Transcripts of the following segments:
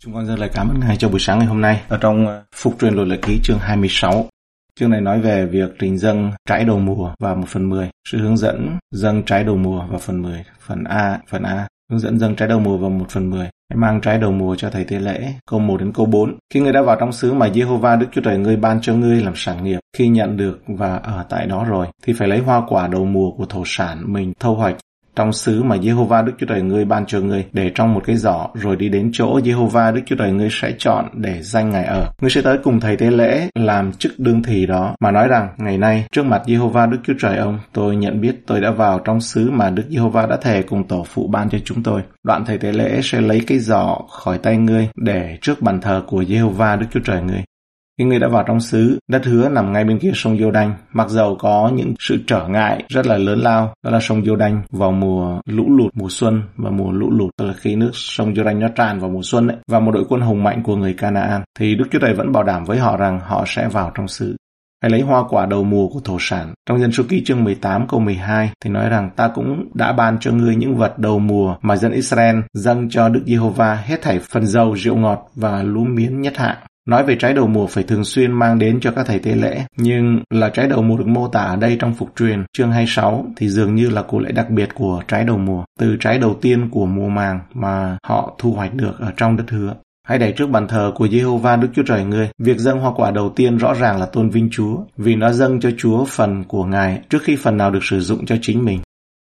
Chúng con rất lời cảm ơn Ngài cho buổi sáng ngày hôm nay. Ở trong ờ, Phục truyền luật lệ ký chương 26, chương này nói về việc trình dâng trái đầu mùa và một phần 10. Sự hướng dẫn dâng trái đầu mùa và phần 10. Phần A, phần A. Hướng dẫn dâng trái đầu mùa và một phần 10. Hãy mang trái đầu mùa cho thầy tế lễ. Câu 1 đến câu 4. Khi ngươi đã vào trong xứ mà Jehovah Đức Chúa Trời ngươi ban cho ngươi làm sản nghiệp, khi nhận được và ở tại đó rồi, thì phải lấy hoa quả đầu mùa của thổ sản mình thâu hoạch trong xứ mà Jehovah Đức Chúa Trời ngươi ban cho ngươi, để trong một cái giỏ, rồi đi đến chỗ Jehovah Đức Chúa Trời ngươi sẽ chọn để danh Ngài ở. Ngươi sẽ tới cùng thầy tế lễ làm chức đương thị đó, mà nói rằng, ngày nay, trước mặt Jehovah Đức Chúa Trời ông, tôi nhận biết tôi đã vào trong xứ mà Đức Jehovah đã thề cùng tổ phụ ban cho chúng tôi. Đoạn thầy tế lễ sẽ lấy cái giỏ khỏi tay ngươi để trước bàn thờ của Jehovah Đức Chúa Trời ngươi. Khi người đã vào trong xứ, đất hứa nằm ngay bên kia sông Giô Đanh, mặc dầu có những sự trở ngại rất là lớn lao, đó là sông Giô Đanh vào mùa lũ lụt mùa xuân và mùa lũ lụt, tức là khi nước sông Giô Đanh nó tràn vào mùa xuân ấy, và một đội quân hùng mạnh của người Canaan, thì Đức Chúa Trời vẫn bảo đảm với họ rằng họ sẽ vào trong xứ. Hãy lấy hoa quả đầu mùa của thổ sản. Trong dân số ký chương 18 câu 12 thì nói rằng ta cũng đã ban cho ngươi những vật đầu mùa mà dân Israel dâng cho Đức Giê-hô-va hết thảy phần dầu, rượu ngọt và lúa miến nhất hạng. Nói về trái đầu mùa phải thường xuyên mang đến cho các thầy tế lễ, nhưng là trái đầu mùa được mô tả ở đây trong phục truyền chương 26 thì dường như là cụ lễ đặc biệt của trái đầu mùa, từ trái đầu tiên của mùa màng mà họ thu hoạch được ở trong đất hứa. Hãy đẩy trước bàn thờ của Jehovah Đức Chúa Trời ngươi. Việc dâng hoa quả đầu tiên rõ ràng là tôn vinh Chúa, vì nó dâng cho Chúa phần của Ngài trước khi phần nào được sử dụng cho chính mình.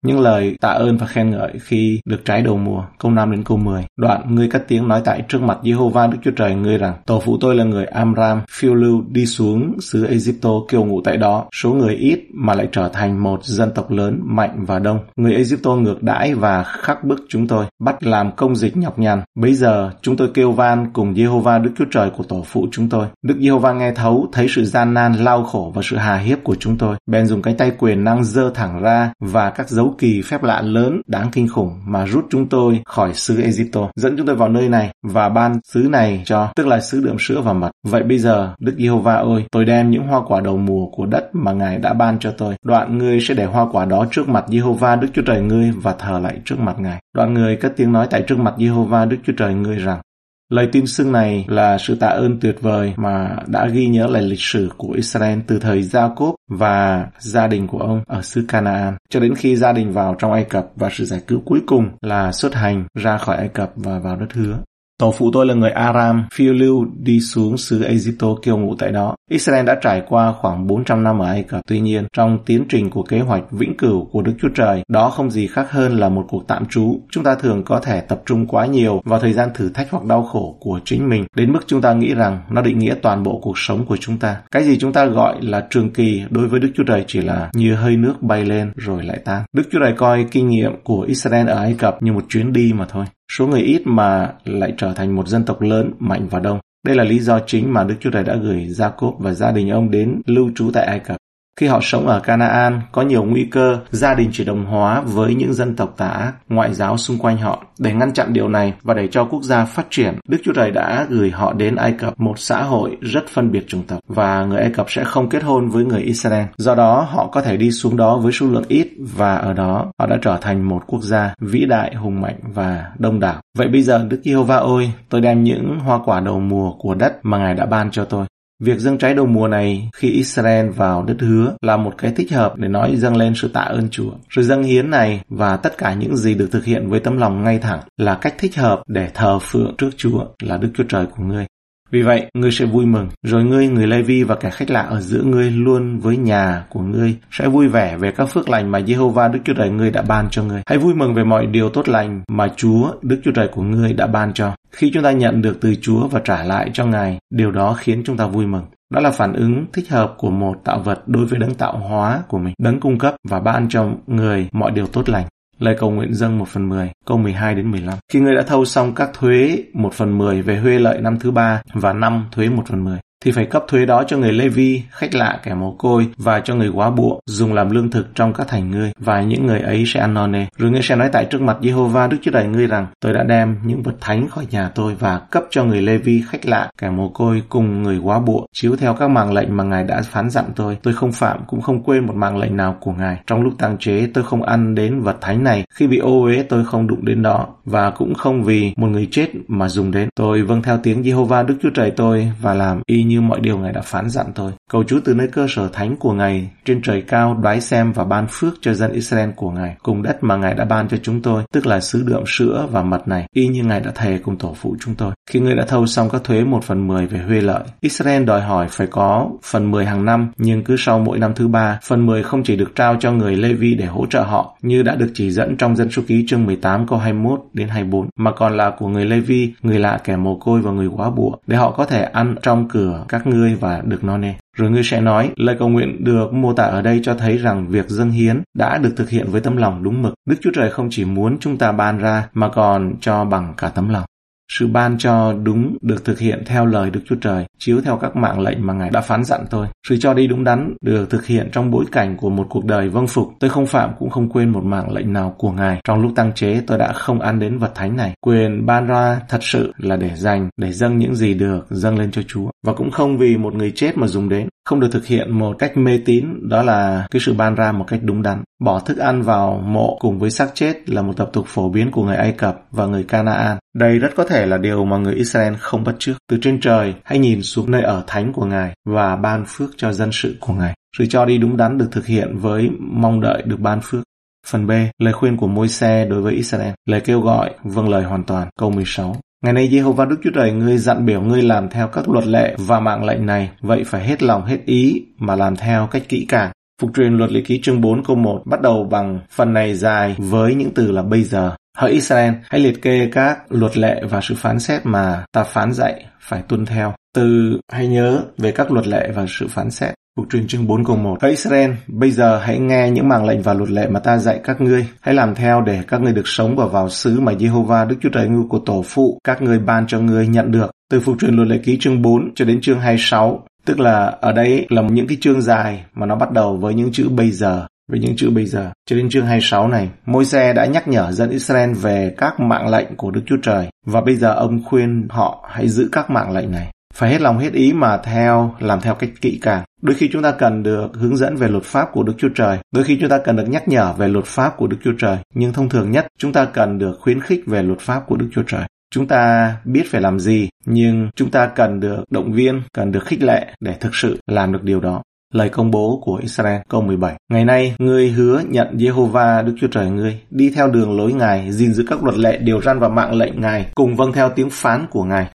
Những lời tạ ơn và khen ngợi khi được trái đầu mùa, câu 5 đến câu 10. Đoạn ngươi cất tiếng nói tại trước mặt Jehovah Đức Chúa Trời ngươi rằng, tổ phụ tôi là người Amram, phiêu lưu đi xuống xứ Egypto kiều ngụ tại đó, số người ít mà lại trở thành một dân tộc lớn, mạnh và đông. Người Egypto ngược đãi và khắc bức chúng tôi, bắt làm công dịch nhọc nhằn. Bây giờ chúng tôi kêu van cùng Jehovah Đức Chúa Trời của tổ phụ chúng tôi. Đức Jehovah nghe thấu, thấy sự gian nan, lao khổ và sự hà hiếp của chúng tôi. Bèn dùng cánh tay quyền năng dơ thẳng ra và các dấu dấu kỳ phép lạ lớn đáng kinh khủng mà rút chúng tôi khỏi xứ Egypto, dẫn chúng tôi vào nơi này và ban xứ này cho, tức là xứ đượm sữa và mật. Vậy bây giờ, Đức Giê-hô-va ơi, tôi đem những hoa quả đầu mùa của đất mà Ngài đã ban cho tôi. Đoạn ngươi sẽ để hoa quả đó trước mặt Giê-hô-va Đức Chúa Trời ngươi và thờ lại trước mặt Ngài. Đoạn người cất tiếng nói tại trước mặt Giê-hô-va Đức Chúa Trời ngươi rằng Lời tin xưng này là sự tạ ơn tuyệt vời mà đã ghi nhớ lại lịch sử của Israel từ thời Gia-cốp và gia đình của ông ở xứ Canaan cho đến khi gia đình vào trong Ai Cập và sự giải cứu cuối cùng là xuất hành ra khỏi Ai Cập và vào đất hứa. Tổ phụ tôi là người Aram, phiêu lưu đi xuống xứ Egypto kêu ngụ tại đó. Israel đã trải qua khoảng 400 năm ở Ai Cập. Tuy nhiên, trong tiến trình của kế hoạch vĩnh cửu của Đức Chúa Trời, đó không gì khác hơn là một cuộc tạm trú. Chúng ta thường có thể tập trung quá nhiều vào thời gian thử thách hoặc đau khổ của chính mình, đến mức chúng ta nghĩ rằng nó định nghĩa toàn bộ cuộc sống của chúng ta. Cái gì chúng ta gọi là trường kỳ đối với Đức Chúa Trời chỉ là như hơi nước bay lên rồi lại tan. Đức Chúa Trời coi kinh nghiệm của Israel ở Ai Cập như một chuyến đi mà thôi số người ít mà lại trở thành một dân tộc lớn, mạnh và đông. Đây là lý do chính mà Đức Chúa Trời đã gửi Jacob và gia đình ông đến lưu trú tại Ai Cập. Khi họ sống ở Canaan, có nhiều nguy cơ gia đình chỉ đồng hóa với những dân tộc tà ác, ngoại giáo xung quanh họ. Để ngăn chặn điều này và để cho quốc gia phát triển, Đức Chúa Trời đã gửi họ đến Ai Cập, một xã hội rất phân biệt chủng tộc và người Ai Cập sẽ không kết hôn với người Israel. Do đó, họ có thể đi xuống đó với số lượng ít và ở đó họ đã trở thành một quốc gia vĩ đại, hùng mạnh và đông đảo. Vậy bây giờ Đức Giê-hô-va ôi, tôi đem những hoa quả đầu mùa của đất mà Ngài đã ban cho tôi. Việc dâng trái đầu mùa này khi Israel vào đất hứa là một cái thích hợp để nói dâng lên sự tạ ơn Chúa. Sự dâng hiến này và tất cả những gì được thực hiện với tấm lòng ngay thẳng là cách thích hợp để thờ phượng trước Chúa là Đức Chúa Trời của ngươi. Vì vậy, ngươi sẽ vui mừng, rồi ngươi, người Lê Vi và kẻ khách lạ ở giữa ngươi luôn với nhà của ngươi sẽ vui vẻ về các phước lành mà Jehovah Đức Chúa Trời ngươi đã ban cho ngươi. Hãy vui mừng về mọi điều tốt lành mà Chúa, Đức Chúa Trời của ngươi đã ban cho. Khi chúng ta nhận được từ Chúa và trả lại cho Ngài, điều đó khiến chúng ta vui mừng. Đó là phản ứng thích hợp của một tạo vật đối với đấng tạo hóa của mình, đấng cung cấp và ban cho người mọi điều tốt lành. Lời cầu nguyện dâng 1 phần 10, câu 12 đến 15. Khi ngươi đã thâu xong các thuế 1 phần 10 về huê lợi năm thứ ba và năm thuế 1 phần 10, thì phải cấp thuế đó cho người Lê-vi, khách lạ, kẻ mồ côi và cho người quá bụa dùng làm lương thực trong các thành ngươi và những người ấy sẽ ăn no nê. Rồi ngươi sẽ nói tại trước mặt Jehovah Đức Chúa Trời ngươi rằng tôi đã đem những vật thánh khỏi nhà tôi và cấp cho người Lê-vi, khách lạ, kẻ mồ côi cùng người quá bụa chiếu theo các mạng lệnh mà ngài đã phán dặn tôi. Tôi không phạm cũng không quên một mạng lệnh nào của ngài. Trong lúc tăng chế tôi không ăn đến vật thánh này. Khi bị ô uế tôi không đụng đến đó và cũng không vì một người chết mà dùng đến. Tôi vâng theo tiếng Jehovah Đức Chúa Trời tôi và làm y như mọi điều Ngài đã phán dặn tôi. Cầu Chúa từ nơi cơ sở thánh của Ngài trên trời cao đoái xem và ban phước cho dân Israel của Ngài cùng đất mà Ngài đã ban cho chúng tôi, tức là sứ đượm sữa và mật này, y như Ngài đã thề cùng tổ phụ chúng tôi. Khi người đã thâu xong các thuế một phần mười về huê lợi, Israel đòi hỏi phải có phần mười hàng năm, nhưng cứ sau mỗi năm thứ ba, phần mười không chỉ được trao cho người Lê Vi để hỗ trợ họ, như đã được chỉ dẫn trong dân số ký chương 18 câu 21 đến 24, mà còn là của người Lê Vi, người lạ kẻ mồ côi và người quá bụa, để họ có thể ăn trong cửa các ngươi và được no nê. Rồi ngươi sẽ nói, lời cầu nguyện được mô tả ở đây cho thấy rằng việc dâng hiến đã được thực hiện với tấm lòng đúng mực. Đức Chúa Trời không chỉ muốn chúng ta ban ra mà còn cho bằng cả tấm lòng. Sự ban cho đúng được thực hiện theo lời Đức Chúa Trời, chiếu theo các mạng lệnh mà Ngài đã phán dặn tôi. Sự cho đi đúng đắn được thực hiện trong bối cảnh của một cuộc đời vâng phục. Tôi không phạm cũng không quên một mạng lệnh nào của Ngài. Trong lúc tăng chế tôi đã không ăn đến vật thánh này. Quyền ban ra thật sự là để dành, để dâng những gì được dâng lên cho Chúa. Và cũng không vì một người chết mà dùng đến không được thực hiện một cách mê tín đó là cái sự ban ra một cách đúng đắn bỏ thức ăn vào mộ cùng với xác chết là một tập tục phổ biến của người Ai Cập và người Canaan đây rất có thể là điều mà người Israel không bắt chước từ trên trời hãy nhìn xuống nơi ở thánh của ngài và ban phước cho dân sự của ngài sự cho đi đúng đắn được thực hiện với mong đợi được ban phước Phần B, lời khuyên của môi xe đối với Israel. Lời kêu gọi, vâng lời hoàn toàn. Câu 16. Ngày nay Jehovah Đức Chúa Trời ngươi dặn biểu ngươi làm theo các luật lệ và mạng lệnh này, vậy phải hết lòng hết ý mà làm theo cách kỹ càng. Phục truyền luật lệ ký chương 4 câu 1 bắt đầu bằng phần này dài với những từ là bây giờ. Hỡi Israel, hãy liệt kê các luật lệ và sự phán xét mà ta phán dạy phải tuân theo. Từ hãy nhớ về các luật lệ và sự phán xét. Phục truyền chương 4 câu 1 Hỡi Israel, bây giờ hãy nghe những mạng lệnh và luật lệ mà ta dạy các ngươi. Hãy làm theo để các ngươi được sống và vào xứ mà Jehovah Đức Chúa Trời ngưu của tổ phụ các ngươi ban cho ngươi nhận được. Từ phục truyền luật lệ ký chương 4 cho đến chương 26, tức là ở đây là những cái chương dài mà nó bắt đầu với những chữ bây giờ với những chữ bây giờ. Cho đến chương 26 này, môi xe đã nhắc nhở dân Israel về các mạng lệnh của Đức Chúa Trời. Và bây giờ ông khuyên họ hãy giữ các mạng lệnh này. Phải hết lòng hết ý mà theo làm theo cách kỹ càng. Đôi khi chúng ta cần được hướng dẫn về luật pháp của đức chúa trời. Đôi khi chúng ta cần được nhắc nhở về luật pháp của đức chúa trời. Nhưng thông thường nhất chúng ta cần được khuyến khích về luật pháp của đức chúa trời chúng ta biết phải làm gì nhưng chúng ta cần được động viên cần được khích lệ để thực sự làm được điều đó Lời công bố của Israel câu 17 Ngày nay, ngươi hứa nhận Jehovah Đức Chúa Trời ngươi, đi theo đường lối Ngài, gìn giữ các luật lệ, điều răn và mạng lệnh Ngài, cùng vâng theo tiếng phán của Ngài.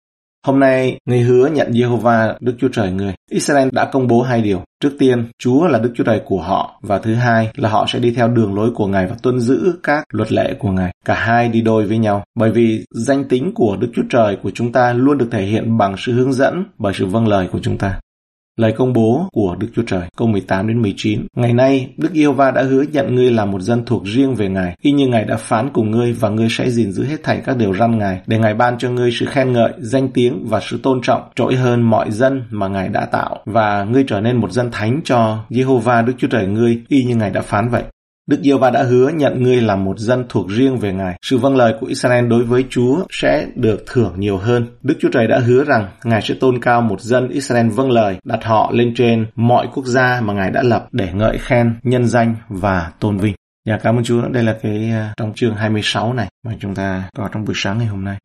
Hôm nay, người hứa nhận Jehovah Đức Chúa Trời người. Israel đã công bố hai điều. Trước tiên, Chúa là Đức Chúa Trời của họ và thứ hai là họ sẽ đi theo đường lối của Ngài và tuân giữ các luật lệ của Ngài. Cả hai đi đôi với nhau bởi vì danh tính của Đức Chúa Trời của chúng ta luôn được thể hiện bằng sự hướng dẫn bởi sự vâng lời của chúng ta. Lời công bố của Đức Chúa Trời, câu 18 đến 19. Ngày nay, Đức yêu Va đã hứa nhận ngươi là một dân thuộc riêng về Ngài, y như Ngài đã phán cùng ngươi và ngươi sẽ gìn giữ hết thảy các điều răn Ngài, để Ngài ban cho ngươi sự khen ngợi, danh tiếng và sự tôn trọng trỗi hơn mọi dân mà Ngài đã tạo, và ngươi trở nên một dân thánh cho Jehovah Đức Chúa Trời ngươi, y như Ngài đã phán vậy. Đức Yêu Va đã hứa nhận ngươi làm một dân thuộc riêng về Ngài. Sự vâng lời của Israel đối với Chúa sẽ được thưởng nhiều hơn. Đức Chúa Trời đã hứa rằng Ngài sẽ tôn cao một dân Israel vâng lời, đặt họ lên trên mọi quốc gia mà Ngài đã lập để ngợi khen, nhân danh và tôn vinh. Dạ cảm ơn Chúa. Đây là cái ờ, trong chương 26 này mà chúng ta có trong buổi sáng ngày hôm nay.